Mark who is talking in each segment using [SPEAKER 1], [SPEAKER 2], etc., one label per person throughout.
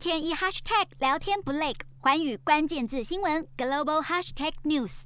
[SPEAKER 1] 天一 hashtag 聊天不累，环宇关键字新闻 global hashtag news。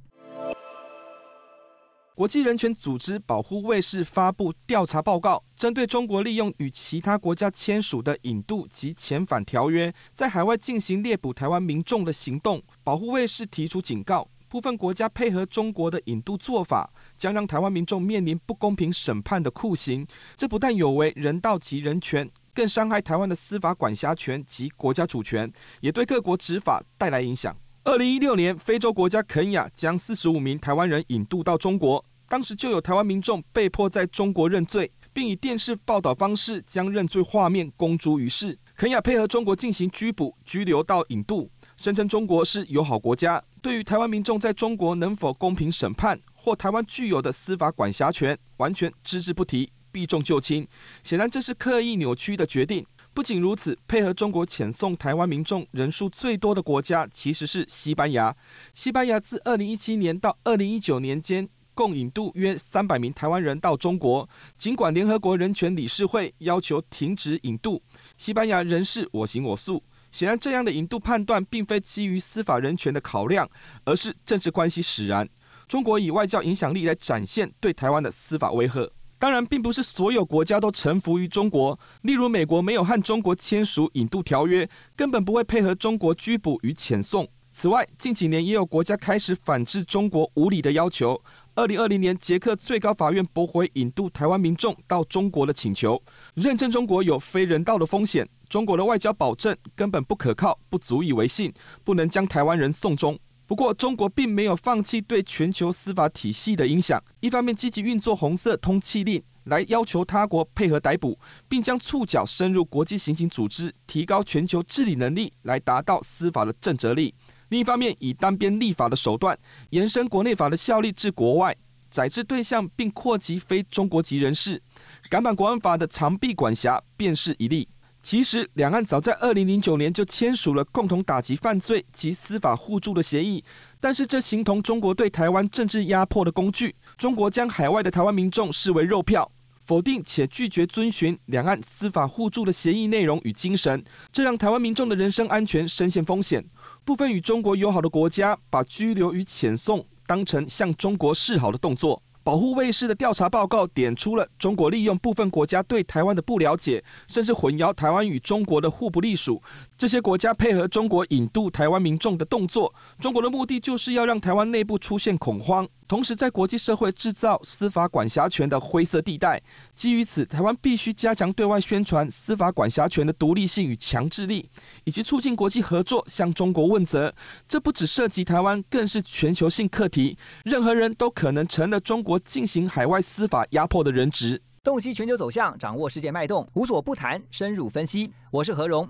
[SPEAKER 2] 国际人权组织保护卫士发布调查报告，针对中国利用与其他国家签署的引渡及遣返条约，在海外进行猎捕台湾民众的行动。保护卫士提出警告，部分国家配合中国的引渡做法，将让台湾民众面临不公平审判的酷刑。这不但有违人道及人权，更伤害台湾的司法管辖权及国家主权，也对各国执法带来影响。二零一六年，非洲国家肯亚将四十五名台湾人引渡到中国，当时就有台湾民众被迫在中国认罪，并以电视报道方式将认罪画面公诸于世。肯亚配合中国进行拘捕、拘留到引渡，声称中国是友好国家，对于台湾民众在中国能否公平审判或台湾具有的司法管辖权，完全只字不提，避重就轻。显然，这是刻意扭曲的决定。不仅如此，配合中国遣送台湾民众人数最多的国家其实是西班牙。西班牙自二零一七年到二零一九年间，共引渡约三百名台湾人到中国。尽管联合国人权理事会要求停止引渡，西班牙仍是我行我素。显然，这样的引渡判断并非基于司法人权的考量，而是政治关系使然。中国以外交影响力来展现对台湾的司法威吓。当然，并不是所有国家都臣服于中国。例如，美国没有和中国签署引渡条约，根本不会配合中国拘捕与遣送。此外，近几年也有国家开始反制中国无理的要求。二零二零年，捷克最高法院驳回引渡台湾民众到中国的请求，认证中国有非人道的风险，中国的外交保证根本不可靠，不足以为信，不能将台湾人送中。不过，中国并没有放弃对全球司法体系的影响。一方面积极运作红色通缉令，来要求他国配合逮捕，并将触角伸入国际刑警组织，提高全球治理能力，来达到司法的震慑力；另一方面，以单边立法的手段，延伸国内法的效力至国外，宰制对象并扩及非中国籍人士。港版国安法的长臂管辖便是一例。其实，两岸早在二零零九年就签署了共同打击犯罪及司法互助的协议，但是这形同中国对台湾政治压迫的工具。中国将海外的台湾民众视为肉票，否定且拒绝遵循两岸司法互助的协议内容与精神，这让台湾民众的人身安全深陷风险。部分与中国友好的国家把拘留与遣送当成向中国示好的动作。保护卫士的调查报告点出了中国利用部分国家对台湾的不了解，甚至混淆台湾与中国的互不隶属。这些国家配合中国引渡台湾民众的动作，中国的目的就是要让台湾内部出现恐慌。同时，在国际社会制造司法管辖权的灰色地带。基于此，台湾必须加强对外宣传司法管辖权的独立性与强制力，以及促进国际合作，向中国问责。这不只涉及台湾，更是全球性课题。任何人都可能成了中国进行海外司法压迫的人质。
[SPEAKER 3] 洞悉全球走向，掌握世界脉动，无所不谈，深入分析。我是何荣。